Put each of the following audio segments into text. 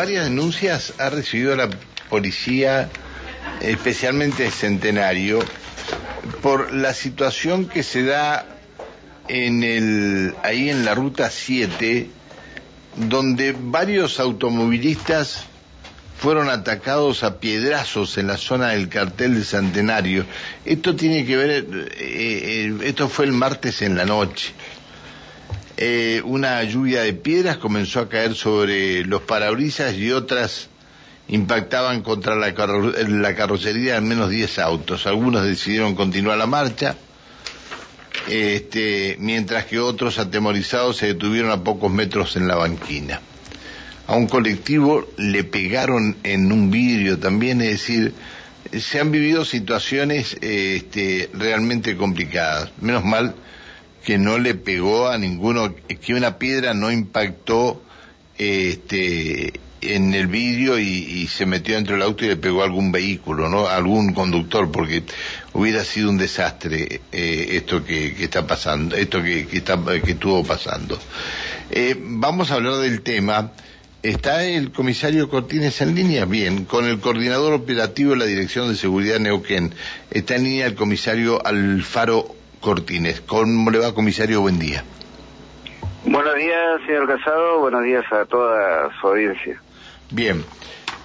varias denuncias ha recibido la policía, especialmente Centenario, por la situación que se da en el, ahí en la ruta 7, donde varios automovilistas fueron atacados a piedrazos en la zona del cartel de Centenario. Esto tiene que ver, eh, eh, esto fue el martes en la noche. Eh, una lluvia de piedras comenzó a caer sobre los parabrisas y otras impactaban contra la, la carrocería de al menos 10 autos. Algunos decidieron continuar la marcha, este, mientras que otros atemorizados se detuvieron a pocos metros en la banquina. A un colectivo le pegaron en un vidrio también, es decir, se han vivido situaciones este, realmente complicadas. Menos mal que no le pegó a ninguno, que una piedra no impactó este, en el vidrio y, se metió dentro del auto y le pegó a algún vehículo, ¿no? algún conductor, porque hubiera sido un desastre eh, esto que, está pasando, esto que, está, que estuvo pasando. Eh, vamos a hablar del tema. ¿Está el comisario Cortines en línea? Bien, con el coordinador operativo de la Dirección de Seguridad Neuquén. Está en línea el comisario Alfaro Cortines. ¿Cómo le va, comisario? Buen día. Buenos días, señor Casado. Buenos días a toda su audiencia. Bien.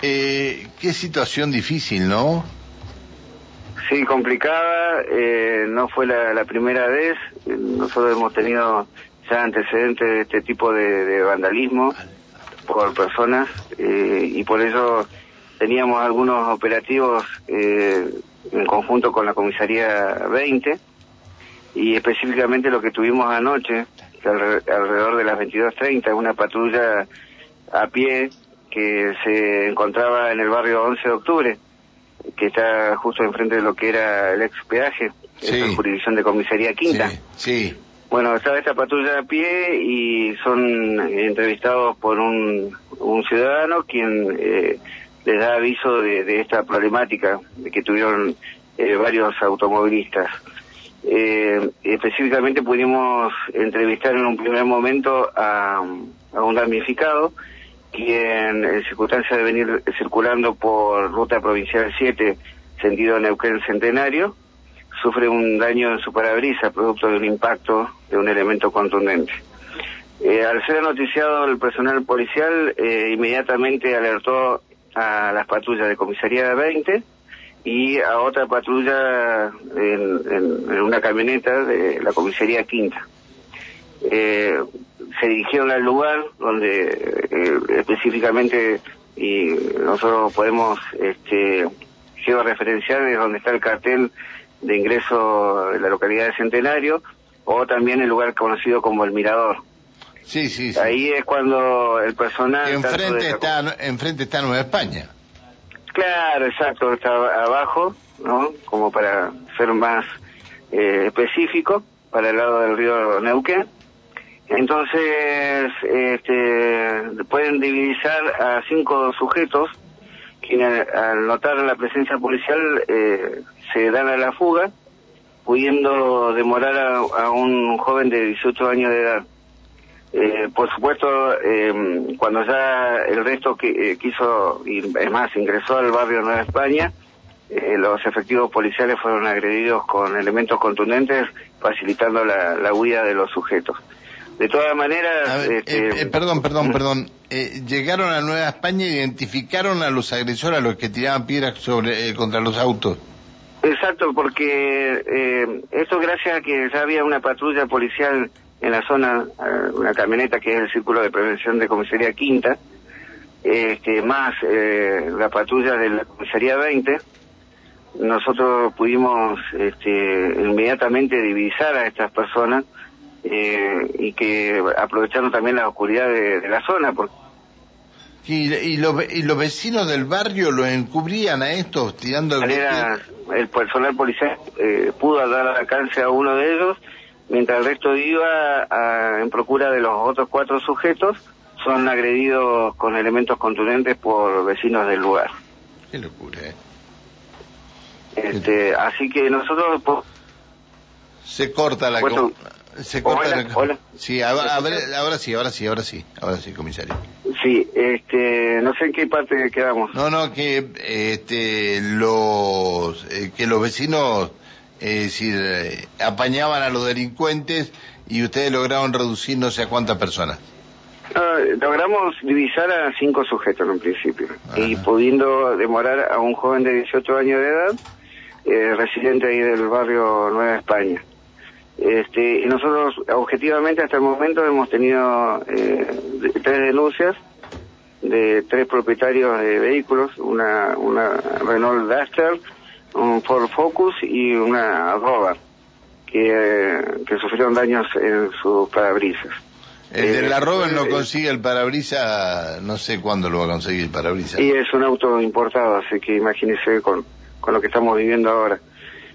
Eh, qué situación difícil, ¿no? Sí, complicada. Eh, no fue la, primera vez. Nosotros hemos tenido ya antecedentes de este tipo de, vandalismo por personas eh, y por eso teníamos algunos operativos en conjunto con la comisaría 20 y específicamente lo que tuvimos anoche, alrededor de las 22.30, una patrulla a pie que se encontraba en el barrio 11 de octubre, que está justo enfrente de lo que era el ex peaje, en jurisdicción de comisaría quinta. Sí, Bueno, estaba esta patrulla a pie y son entrevistados por un, un ciudadano quien eh, les da aviso de, esta problemática de que tuvieron eh, varios automovilistas. Eh, específicamente pudimos entrevistar en un primer momento a, un damnificado, quien en circunstancia de venir circulando por ruta provincial 7, sentido Neuquén Centenario, sufre un daño en su parabrisa producto de un impacto de un elemento contundente. Eh, al ser noticiado el personal policial, eh, inmediatamente alertó a las patrullas de comisaría 20, y a otra patrulla en, una camioneta de la comisaría quinta. Eh, se dirigieron al lugar donde eh, específicamente y nosotros podemos este georreferenciar de donde está el cartel de ingreso de la localidad de Centenario o también el lugar conocido como el Mirador. Sí, sí, Ahí es cuando el personal... Enfrente, está, enfrente está Nueva España. Claro, exacto, está abajo, ¿no? Como para ser más eh, específico, para el lado del río Neuquén. Entonces, este, pueden divisar a cinco sujetos quienes al notar la presencia policial eh, se dan a la fuga, pudiendo demorar a un joven de 18 años de edad. Eh, por supuesto, eh, cuando ya el resto que, eh, quiso, y es más, ingresó al barrio Nueva España, eh, los efectivos policiales fueron agredidos con elementos contundentes, facilitando la, huida de los sujetos. De todas maneras... este, perdón, perdón, perdón. ¿Llegaron a Nueva España e identificaron a los agresores, a los que tiraban piedras sobre, contra los autos? Exacto, porque esto gracias a que ya había una patrulla policial en la zona eh, una camioneta que es el Círculo de Prevención de Comisaría Quinta, este, más eh, la patrulla de la Comisaría 20, nosotros pudimos este, inmediatamente divisar a estas personas eh, y que aprovecharon también la oscuridad de, la zona. Porque... ¿Y, y, los, vecinos del barrio lo encubrían a estos tirando el... el personal policial pudo dar alcance a uno de ellos mientras el resto iba en procura de los otros cuatro sujetos, son agredidos con elementos contundentes por vecinos del lugar. Qué locura, ¿eh? Este, así que nosotros... se corta la... se corta hola, Sí, ahora, ahora sí, ahora sí, ahora sí, ahora sí, comisario. Sí, este, no sé en qué parte quedamos. No, no, que este, los, eh, que los vecinos, es decir, eh, apañaban a los delincuentes y ustedes lograron reducir no sé a cuántas personas. logramos divisar a cinco sujetos en un principio y pudiendo demorar a un joven de 18 años de edad, eh, residente ahí del barrio Nueva España. Este, y nosotros objetivamente hasta el momento hemos tenido eh, tres denuncias de tres propietarios de vehículos, una, una Renault Duster, un Ford Focus y una Rover, que, que sufrieron daños en sus parabrisas. El de la Rover no consigue el parabrisas, no sé cuándo lo va a conseguir el parabrisas. Y es un auto importado, así que imagínese con, con lo que estamos viviendo ahora.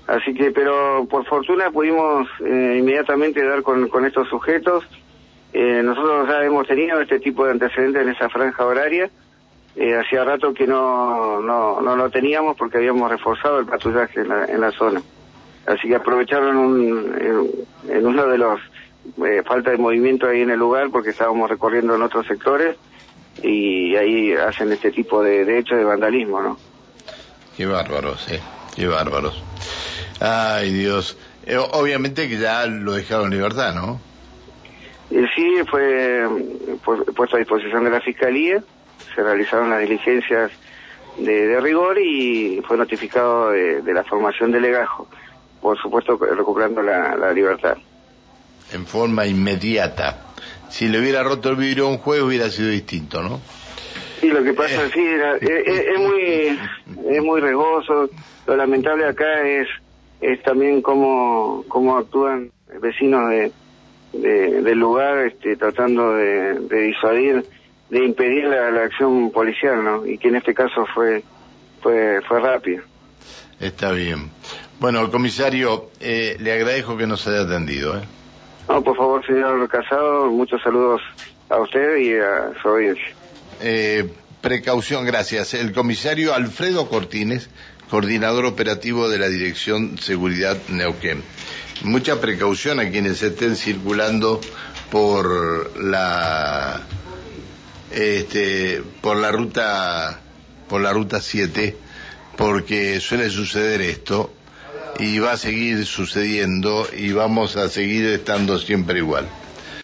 Así que, pero por fortuna pudimos eh, inmediatamente dar con, con estos sujetos. Eh, nosotros ya hemos tenido este tipo de antecedentes en esa franja horaria. Eh, hacía rato que no, no, no lo teníamos porque habíamos reforzado el patrullaje en la, en la zona. Así que aprovecharon un, en, uno de los falta de movimiento ahí en el lugar porque estábamos recorriendo en otros sectores y ahí hacen este tipo de, de hechos de vandalismo, ¿no? Qué bárbaros, eh, qué bárbaros. Ay, Dios. Eh, obviamente que ya lo dejaron en libertad, ¿no? Eh, sí, fue puesto a disposición de la Fiscalía, se realizaron las diligencias de, rigor y fue notificado de, la formación de legajo, por supuesto recuperando la, libertad. En forma inmediata. Si le hubiera roto el vidrio a un juez hubiera sido distinto, ¿no? Sí, lo que pasa es, eh. es, es, muy es muy regoso. Lo lamentable acá es es también cómo, cómo actúan vecinos de, del lugar este, tratando de, disuadir, de impedir la, acción policial, ¿no? Y que en este caso fue, fue, fue rápido. Está bien. Bueno, comisario, eh, le agradezco que nos haya atendido. ¿eh? No, por favor, señor Casado, muchos saludos a usted y a su audiencia. Eh, precaución, gracias. El comisario Alfredo Cortines coordinador operativo de la Dirección Seguridad Neuquén. Mucha precaución a quienes estén circulando por la este, por la ruta por la ruta 7 porque suele suceder esto y va a seguir sucediendo y vamos a seguir estando siempre igual.